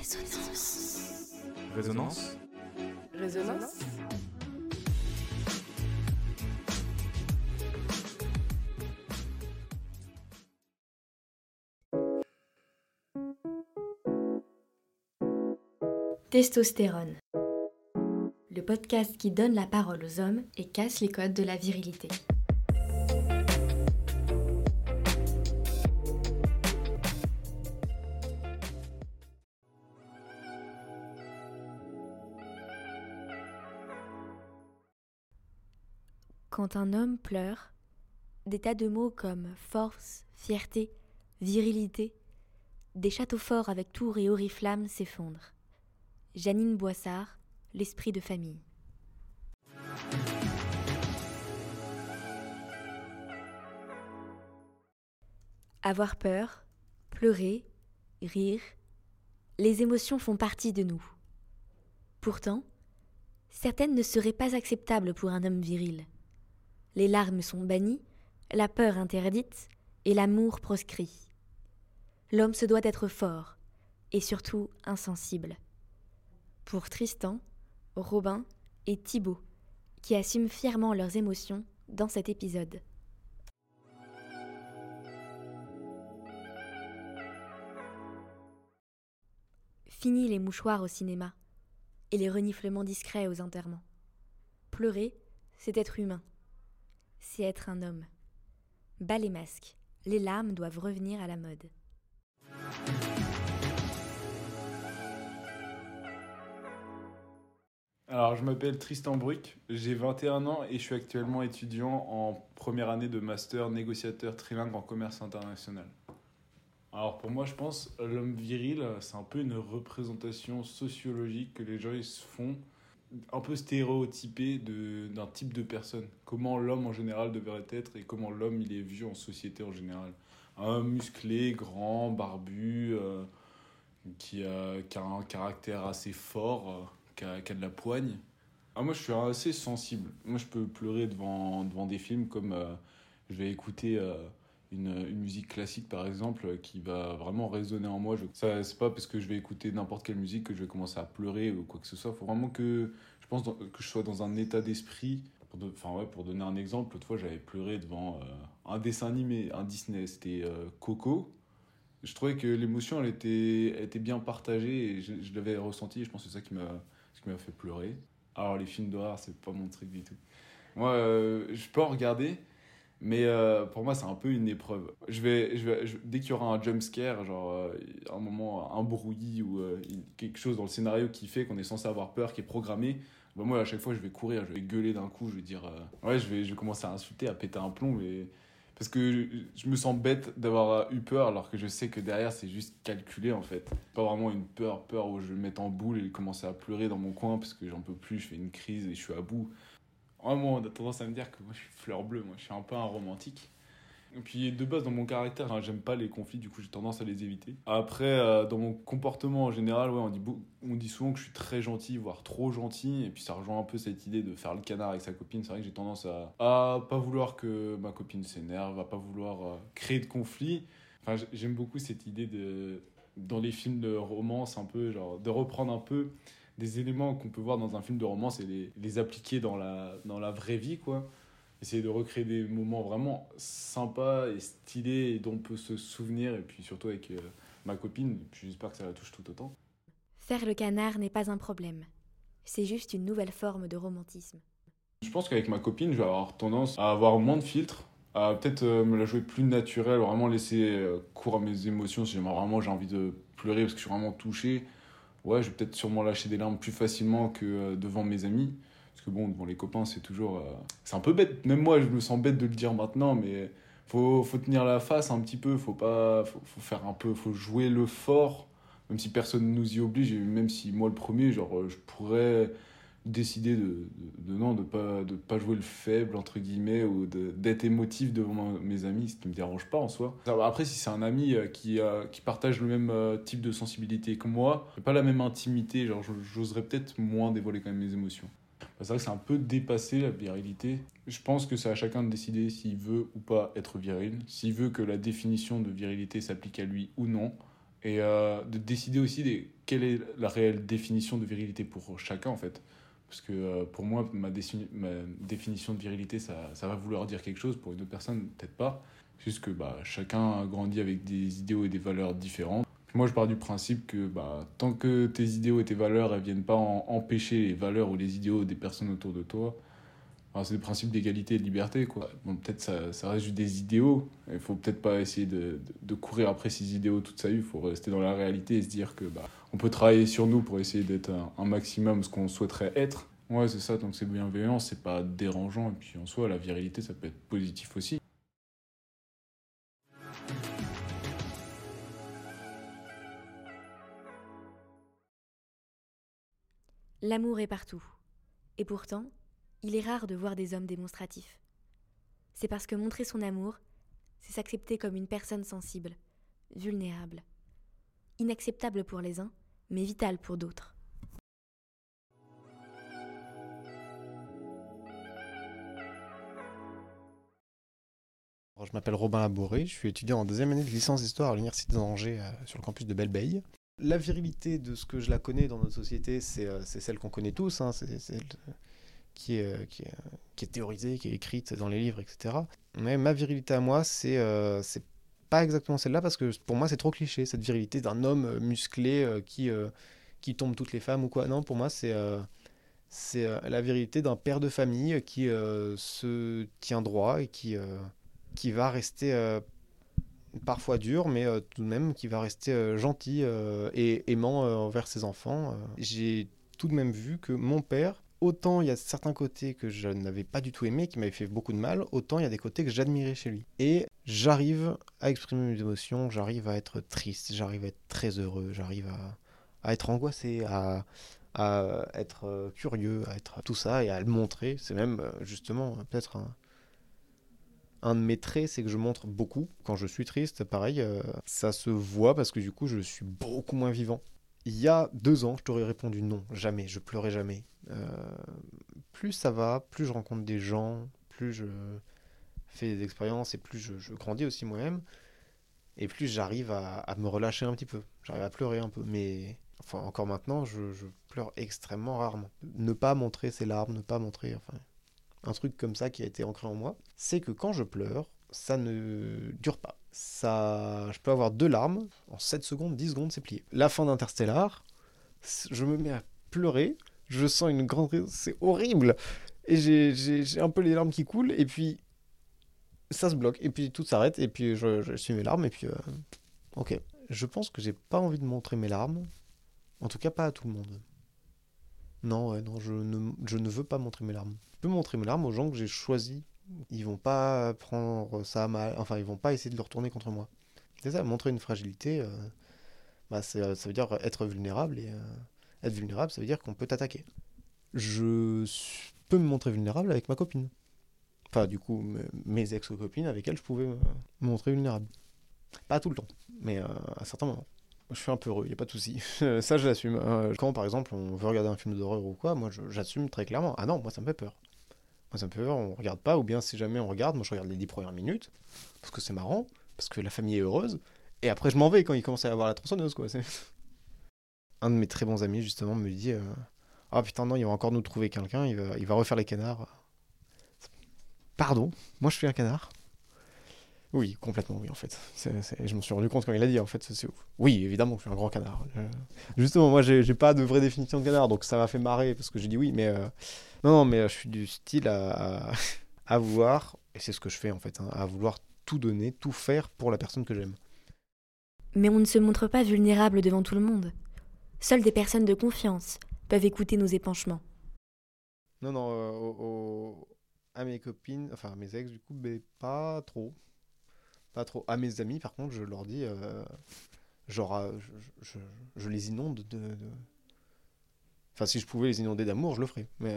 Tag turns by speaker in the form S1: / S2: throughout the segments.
S1: Résonance.
S2: Résonance
S3: Résonance
S1: Testostérone. Le podcast qui donne la parole aux hommes et casse les codes de la virilité. Quand un homme pleure, des tas de mots comme force, fierté, virilité, des châteaux forts avec tours et oriflammes s'effondrent. Janine Boissard, L'esprit de famille. Avoir peur, pleurer, rire, les émotions font partie de nous. Pourtant, certaines ne seraient pas acceptables pour un homme viril. Les larmes sont bannies, la peur interdite et l'amour proscrit. L'homme se doit être fort et surtout insensible. Pour Tristan, Robin et Thibaut, qui assument fièrement leurs émotions dans cet épisode. Fini les mouchoirs au cinéma et les reniflements discrets aux enterrements. Pleurer, c'est être humain. C'est être un homme. Bas les masques, les larmes doivent revenir à la mode.
S2: Alors, je m'appelle Tristan Bruck, j'ai 21 ans et je suis actuellement étudiant en première année de master négociateur trilingue en commerce international. Alors, pour moi, je pense l'homme viril, c'est un peu une représentation sociologique que les gens se font, un peu stéréotypée de- d'un type de personne. Comment l'homme en général devrait être et comment l'homme il est vu en société en général. Un musclé, grand, barbu, euh, qui, a, qui a un caractère assez fort. euh, qui a, de la poigne. Ah, moi, je suis assez sensible. Moi, je peux pleurer devant, devant des films comme euh, je vais écouter une, musique classique, par exemple, euh, qui va vraiment résonner en moi. Je, ça, c'est pas parce que je vais écouter n'importe quelle musique que je vais commencer à pleurer ou quoi que ce soit. Faut vraiment que je pense que je sois dans un état d'esprit. Enfin, ouais, pour donner un exemple, l'autre fois, j'avais pleuré devant euh, un dessin animé, un Disney. C'était euh, Coco. Je trouvais que l'émotion, elle était, était bien partagée et je, je l'avais ressenti. Et je pense que c'est ça qui m'a qui m'a fait pleurer. Alors, les films d'horreur, c'est pas mon truc du tout. Moi, je peux en regarder, mais euh, pour moi, c'est un peu une épreuve. Je vais, je vais, dès qu'il y aura un jump scare, genre euh, un moment, un ou euh, quelque chose dans le scénario qui fait qu'on est censé avoir peur, qui est programmé, bah, moi, à chaque fois, je vais courir, je vais gueuler d'un coup, je vais dire. ouais, je vais, je vais commencer à insulter, à péter un plomb, mais. Parce que je, je me sens bête d'avoir eu peur alors que je sais que derrière c'est juste calculé en fait. Pas vraiment une peur, peur où je vais me mettre en boule et commencer à pleurer dans mon coin parce que j'en peux plus, je fais une crise et je suis à bout. Vraiment, on a tendance à me dire que moi je suis fleur bleue, moi je suis un peu un romantique. Et puis de base dans mon caractère, j'aime pas les conflits, du coup j'ai tendance à les éviter. Après, euh, dans mon comportement en général, ouais, on, dit on dit souvent que je suis très gentil, voire trop gentil, et puis ça rejoint un peu cette idée de faire le canard avec sa copine. C'est vrai que j'ai tendance à, à pas vouloir que ma copine s'énerve, à pas vouloir euh, créer de conflits. Enfin, j'aime beaucoup cette idée de, dans les films de romance, un peu, genre, de reprendre un peu des éléments qu'on peut voir dans un film de romance et les, les appliquer dans la, dans la vraie vie, quoi. Essayer de recréer des moments vraiment sympas et stylés et dont on peut se souvenir, et puis surtout avec euh, ma copine, et puis j'espère que ça la touche tout autant.
S1: Faire le canard n'est pas un problème. C'est juste une nouvelle forme de romantisme.
S2: Je pense qu'avec ma copine, je vais avoir tendance à avoir moins de filtres, à peut-être euh, me la jouer plus naturelle, vraiment laisser euh, cours à mes émotions si vraiment j'ai envie de pleurer parce que je suis vraiment touché. Ouais, je vais peut-être sûrement lâcher des larmes plus facilement que euh, devant mes amis. Parce que bon, devant les copains, c'est toujours. euh, C'est un peu bête, même moi je me sens bête de le dire maintenant, mais faut, faut tenir la face un petit peu, faut pas. Faut, faire un peu. Faut jouer le fort, même si personne ne nous y oblige, et même si moi le premier, genre, euh, je pourrais décider de, de, non de pas de pas jouer le faible entre guillemets ou d'être émotif devant mes amis ce qui me dérange pas en soi. Va, après si c'est un ami euh, qui qui partage le même euh, type de sensibilité que moi pas la même intimité genre j'oserais peut-être moins dévoiler quand même mes émotions. Bah, c'est vrai que c'est un peu dépassé la virilité. Je pense que c'est à chacun de décider s'il veut ou pas être viril s'il veut que la définition de virilité s'applique à lui ou non et euh, de décider aussi quelle est la réelle définition de virilité pour chacun en fait. Parce que euh, pour moi, ma, définition de virilité, ça, va vouloir dire quelque chose, pour une autre personne, peut-être pas. Juste que bah, chacun a grandi avec des idéaux et des valeurs différentes. Moi, je pars du principe que bah, tant que tes idéaux et tes valeurs ne viennent pas empêcher les valeurs ou les idéaux des personnes autour de toi, c'est le principe d'égalité et de liberté. Quoi. Peut-être ça, ça reste juste des idéaux. Il faut peut-être pas essayer de, de, courir après ces idéaux toute sa vie. Il faut rester dans la réalité et se dire que bah, on peut travailler sur nous pour essayer d'être un, maximum ce qu'on souhaiterait être. Ouais, c'est ça. Donc c'est bienveillant, c'est pas dérangeant. Et puis en soi, la virilité, ça peut être positif aussi.
S1: L'amour est partout. Et pourtant, il est rare de voir des hommes démonstratifs. C'est parce que montrer son amour, c'est s'accepter comme une personne sensible, vulnérable. Inacceptable pour les uns, mais vital pour d'autres.
S3: Je m'appelle Robin Labouré, je suis étudiant en deuxième année de licence d'histoire à l'Université d'Angers euh, sur le campus de Belleveille. La virilité de ce que je la connais dans notre société, c'est euh, celle qu'on connaît tous, hein, qui est, euh, qui, est, qui est théorisée, qui est écrite dans les livres, etc. Mais ma virilité à moi, c'est euh, c'est pas exactement celle-là, parce que pour moi, c'est trop cliché, cette virilité d'un homme euh, musclé qui, qui tombe toutes les femmes ou quoi. Non, pour moi, c'est c'est la virilité d'un père de famille qui se tient droit et qui, qui va rester parfois dur, mais tout de même qui va rester gentil et aimant envers ses enfants. J'ai tout de même vu que mon père autant il y a certains côtés que je n'avais pas du tout aimé, qui m'avaient fait beaucoup de mal, autant il y a des côtés que j'admirais chez lui. Et j'arrive à exprimer mes émotions, j'arrive à être triste, j'arrive à être très heureux, j'arrive à, être angoissé, à, être euh, curieux, à être tout ça et à le montrer. C'est même euh, justement peut-être un, de mes traits, c'est que je montre beaucoup. Quand je suis triste, pareil, euh, ça se voit parce que du coup, je suis beaucoup moins vivant. Il y a deux ans, je t'aurais répondu non, jamais, je pleurais jamais. Euh, plus ça va, plus je rencontre des gens, plus je fais des expériences et plus je, grandis aussi moi-même. Et plus j'arrive à, me relâcher un petit peu. J'arrive à pleurer un peu. Mais enfin, encore maintenant, je, pleure extrêmement rarement. Ne pas montrer ses larmes, ne pas montrer. Enfin, un truc comme ça qui a été ancré en moi, c'est que quand je pleure, ça ne dure pas. Ça, je peux avoir deux larmes, en 7 secondes, 10 secondes, c'est plié. La fin d'Interstellar, je me mets à pleurer, je sens une grande... C'est horrible Et j'ai un peu les larmes qui coulent, et puis ça se bloque, et puis tout s'arrête, et puis je, suis mes larmes, et puis... Euh, ok. Je pense que j'ai pas envie de montrer mes larmes, en tout cas pas à tout le monde. Non, ouais, non, je ne, je ne veux pas montrer mes larmes. Je peux montrer mes larmes aux gens que j'ai choisis ils vont pas prendre ça mal, enfin ils vont pas essayer de le retourner contre moi. C'est ça, montrer une fragilité, euh, bah, ça veut dire être vulnérable et euh, être vulnérable, ça veut dire qu'on peut t'attaquer. Je peux me montrer vulnérable avec ma copine. Enfin, du coup, mes ex-copines avec elles, je pouvais me montrer vulnérable. Pas tout le temps, mais euh, à certains moments. Je suis un peu heureux, il n'y a pas de souci. ça, je l'assume. quand, par exemple, on veut regarder un film d'horreur ou quoi, moi, j'assume très clairement. Ah non, moi, ça me fait peur. Moi, ça on regarde pas, ou bien si jamais on regarde, moi je regarde les 10 premières minutes, parce que c'est marrant, parce que la famille est heureuse, et après je m'en vais quand il commence à avoir la tronçonneuse, quoi. Un de mes très bons amis, justement, me dit euh, Ah putain, non, il va encore nous trouver quelqu'un, il va, il va refaire les canards. Pardon, moi je suis un canard oui, complètement, oui, en fait. Je me suis rendu compte quand il a dit, en fait, c'est Oui, évidemment, je suis un grand canard. Justement, moi, j'ai pas de vraie définition de canard, donc ça m'a fait marrer parce que j'ai dit oui, mais. Euh, non, non, mais euh, je suis du style à, à, vouloir, et c'est ce que je fais en fait, hein, à vouloir tout donner, tout faire pour la personne que j'aime.
S1: Mais on ne se montre pas vulnérable devant tout le monde. Seules des personnes de confiance peuvent écouter nos épanchements.
S3: Non, non, euh, à mes copines, enfin à mes ex, du coup, mais pas trop. Pas trop. À mes amis, par contre, je leur dis, euh, genre, euh, je, je, les inonde de, Enfin, si je pouvais les inonder d'amour, je le ferais. Mais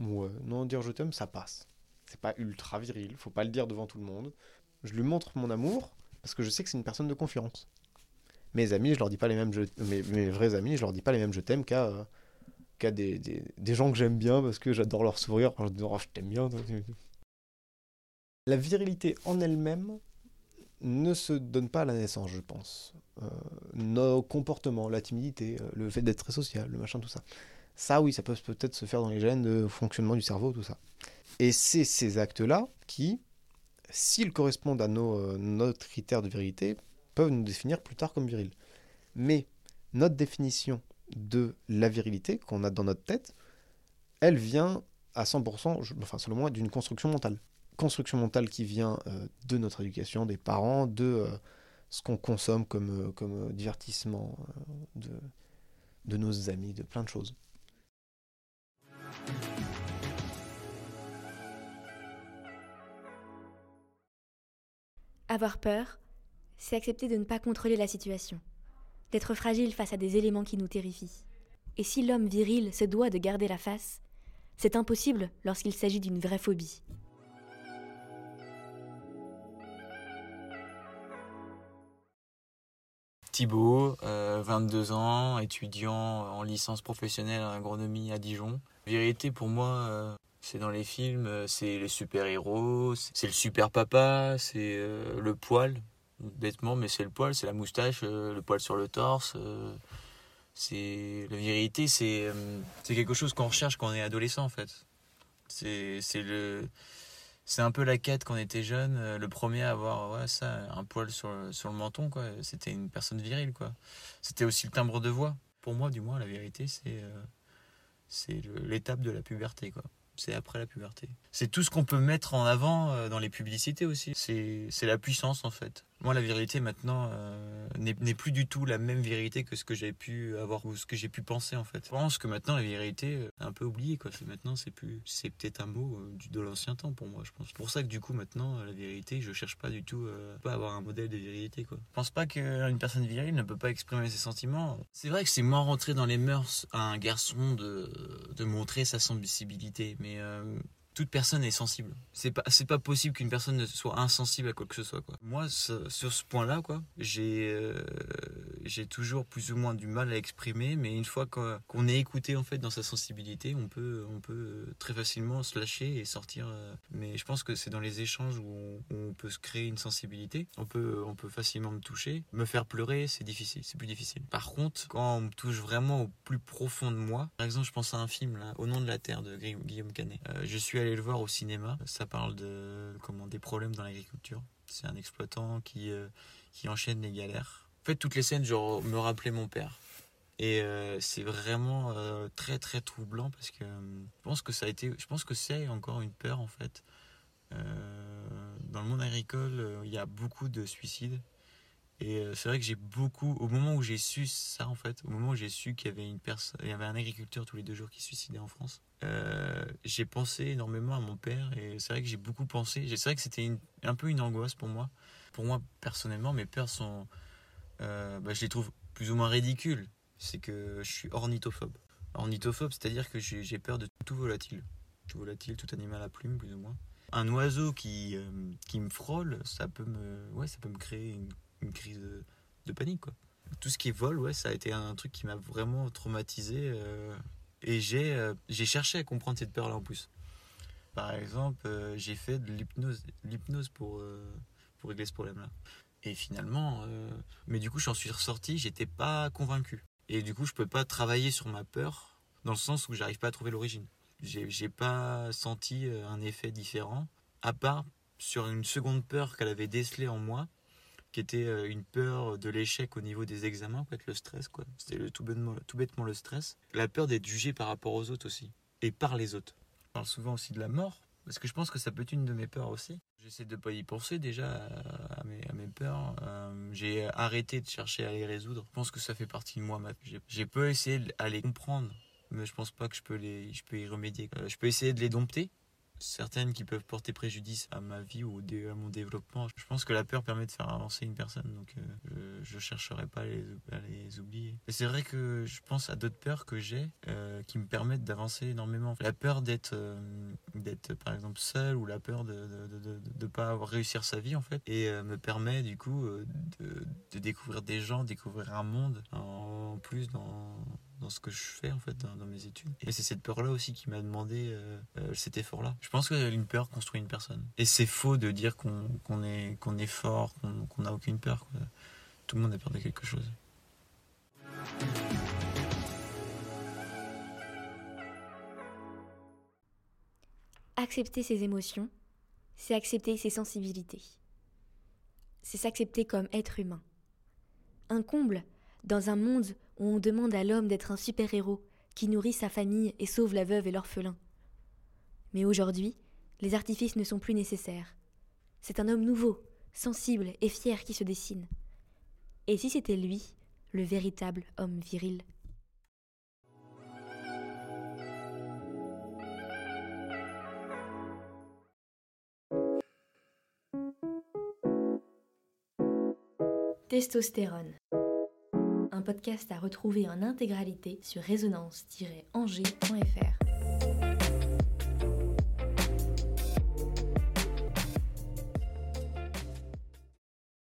S3: euh, non, dire je t'aime, ça passe. C'est pas ultra viril, faut pas le dire devant tout le monde. Je lui montre mon amour parce que je sais que c'est une personne de confiance. Mes amis, je leur dis pas les mêmes je... mes, mes vrais amis, je leur dis pas les mêmes je t'aime qu'à des, des, des, gens que j'aime bien parce que j'adore leur sourire. je dis oh, je t'aime bien. La virilité en elle-même, ne se donne pas à la naissance, je pense. Euh, nos comportements, la timidité, euh, le fait d'être très social, le machin, tout ça. Ça, oui, ça peut peut-être se faire dans les gènes de fonctionnement du cerveau, tout ça. Et c'est ces actes-là qui, s'ils correspondent à nos, euh, notre de virilité, peuvent nous définir plus tard comme viril. Mais notre définition de la virilité qu'on a dans notre tête, elle vient à 100%, enfin selon moi, d'une construction mentale. Construction mentale qui vient euh, de notre éducation, des parents, de euh, ce qu'on consomme comme, euh, divertissement, de nos amis, de plein de choses.
S1: Avoir peur, c'est accepter de ne pas contrôler la situation, d'être fragile face à des éléments qui nous terrifient. Et si l'homme viril se doit de garder la face, c'est impossible lorsqu'il s'agit d'une vraie phobie.
S4: Thibaut, 22 ans, étudiant en licence professionnelle en agronomie à Dijon. Vérité pour moi, euh, c'est dans les films, euh, c'est les super-héros, c'est le super papa, c'est euh, le poil, bêtement, mais c'est le poil, c'est la moustache, le poil sur le torse. c'est la vérité, c'est quelque chose qu'on recherche quand on est adolescent en fait. C'est le c'est un peu la quête quand on était jeune. Le premier à avoir ouais, ça, un poil sur le, sur le menton, quoi. C'était une personne virile, quoi. C'était aussi le timbre de voix. Pour moi, du moins, la vérité, c'est c'est l'étape de la puberté, quoi c'est après la puberté. C'est tout ce qu'on peut mettre en avant euh, dans les publicités aussi. C'est la puissance en fait. Moi, la vérité maintenant euh, n'est plus du tout la même vérité que ce que j'ai pu avoir ou ce que j'ai pu penser en fait. Je pense que maintenant la vérité est un peu oubliée quoi. Maintenant, c'est plus, c'est peut-être un mot euh, de l'ancien temps pour moi. Je pense. C'est pour ça que du coup maintenant la vérité, je cherche pas du tout à avoir un modèle de vérité quoi. Je pense pas qu'une personne virile ne peut pas exprimer ses sentiments. C'est vrai que c'est moins rentré dans les mœurs à un garçon de de montrer sa sensibilité, mais euh, toute personne est sensible. C'est pas, c'est pas possible qu'une personne ne soit insensible à quoi que ce soit. Moi, sur ce point-là, quoi, j'ai, euh, j'ai toujours plus ou moins du mal à exprimer, mais une fois qu'on est écouté en fait dans sa sensibilité, on peut, on peut très facilement se lâcher et sortir. Euh. Mais je pense que c'est dans les échanges où on, peut se créer une sensibilité. On peut, on peut facilement me toucher. Me faire pleurer, c'est difficile, c'est plus difficile. Par contre, quand on me touche vraiment au plus profond de moi, par exemple, je pense à un film là, Au nom de la terre de Guillaume Canet. Euh, je suis allé le voir au cinéma. Ça parle de comment des problèmes dans l'agriculture. C'est un exploitant qui, euh, qui enchaîne les galères. En fait, toutes les scènes, genre, me rappelaient mon père. Et euh, c'est vraiment euh, très très troublant parce que je pense que ça a été, je pense que c'est encore une peur en fait. dans le monde agricole, il y a beaucoup de suicides et c'est vrai que j'ai beaucoup, au moment où j'ai su ça en fait, au moment où j'ai su qu'il y avait une personne, il y avait un agriculteur tous les deux jours qui se suicidait en France, euh, j'ai pensé énormément à mon père et c'est vrai que j'ai beaucoup pensé. C'est vrai que c'était un peu une angoisse pour moi. Pour moi, personnellement, mes peurs sont. Euh, bah, je les trouve plus ou moins ridicules. C'est que je suis ornithophobe. Ornithophobe, c'est-à-dire que j'ai peur de tout volatile. Tout volatile, tout animal à plumes, plus ou moins. Un oiseau qui, euh, qui me frôle, ça peut me, ouais, ça peut me créer une, une crise de, panique. Quoi. Tout ce qui est vol, ouais, ça a été un truc qui m'a vraiment traumatisé. Et j'ai euh, j'ai cherché à comprendre cette peur-là en plus. Par exemple, euh, j'ai fait de l'hypnose, pour, euh, pour régler ce problème-là. Et finalement, mais du coup, j'en suis ressorti, j'étais pas convaincu. Et du coup, je peux pas travailler sur ma peur dans le sens où j'arrive pas à trouver l'origine. J'ai pas senti un effet différent, à part sur une seconde peur qu'elle avait décelée en moi, qui était euh, une peur de l'échec au niveau des examens, peut-être le stress, quoi. C'était tout, bêtement, tout bêtement le stress. La peur d'être jugé par rapport aux autres aussi, et par les autres. On parle souvent aussi de la mort, parce que je pense que ça peut être une de mes peurs aussi. J'essaie de pas y penser déjà à mes, à mes peurs. Euh, j'ai arrêté de chercher à les résoudre. Je pense que ça fait partie de moi. J'ai peu essayé à les comprendre, mais je pense pas que je peux, les, je peux y remédier. Euh, je peux essayer de les dompter, certaines qui peuvent porter préjudice à ma vie ou à mon développement. Je pense que la peur permet de faire avancer une personne, donc euh, je ne chercherai pas à les, à les oublier. C'est vrai que je pense à d'autres peurs que j'ai euh, qui me permettent d'avancer énormément. La peur d'être, euh, d'être par exemple seul ou la peur de ne de, pas réussir sa vie en fait, et me permet du coup de, découvrir des gens, découvrir un monde en plus dans, dans ce que je fais en fait dans, mes études. Et c'est cette peur-là aussi qui m'a demandé euh, euh, cet effort-là. Je pense qu'une peur construit une personne. Et c'est faux de dire qu'on est, qu'on est fort, qu'on n'a aucune peur. Tout le monde a peur de quelque chose.
S1: Accepter ses émotions, c'est accepter ses sensibilités. C'est s'accepter comme être humain. Un comble dans un monde on demande à l'homme d'être un super-héros qui nourrit sa famille et sauve la veuve et l'orphelin. Mais aujourd'hui, les artifices ne sont plus nécessaires. C'est un homme nouveau, sensible et fier qui se dessine. Et si c'était lui, le véritable homme viril? Testostérone. Podcast à retrouver en intégralité sur résonance-angers.fr.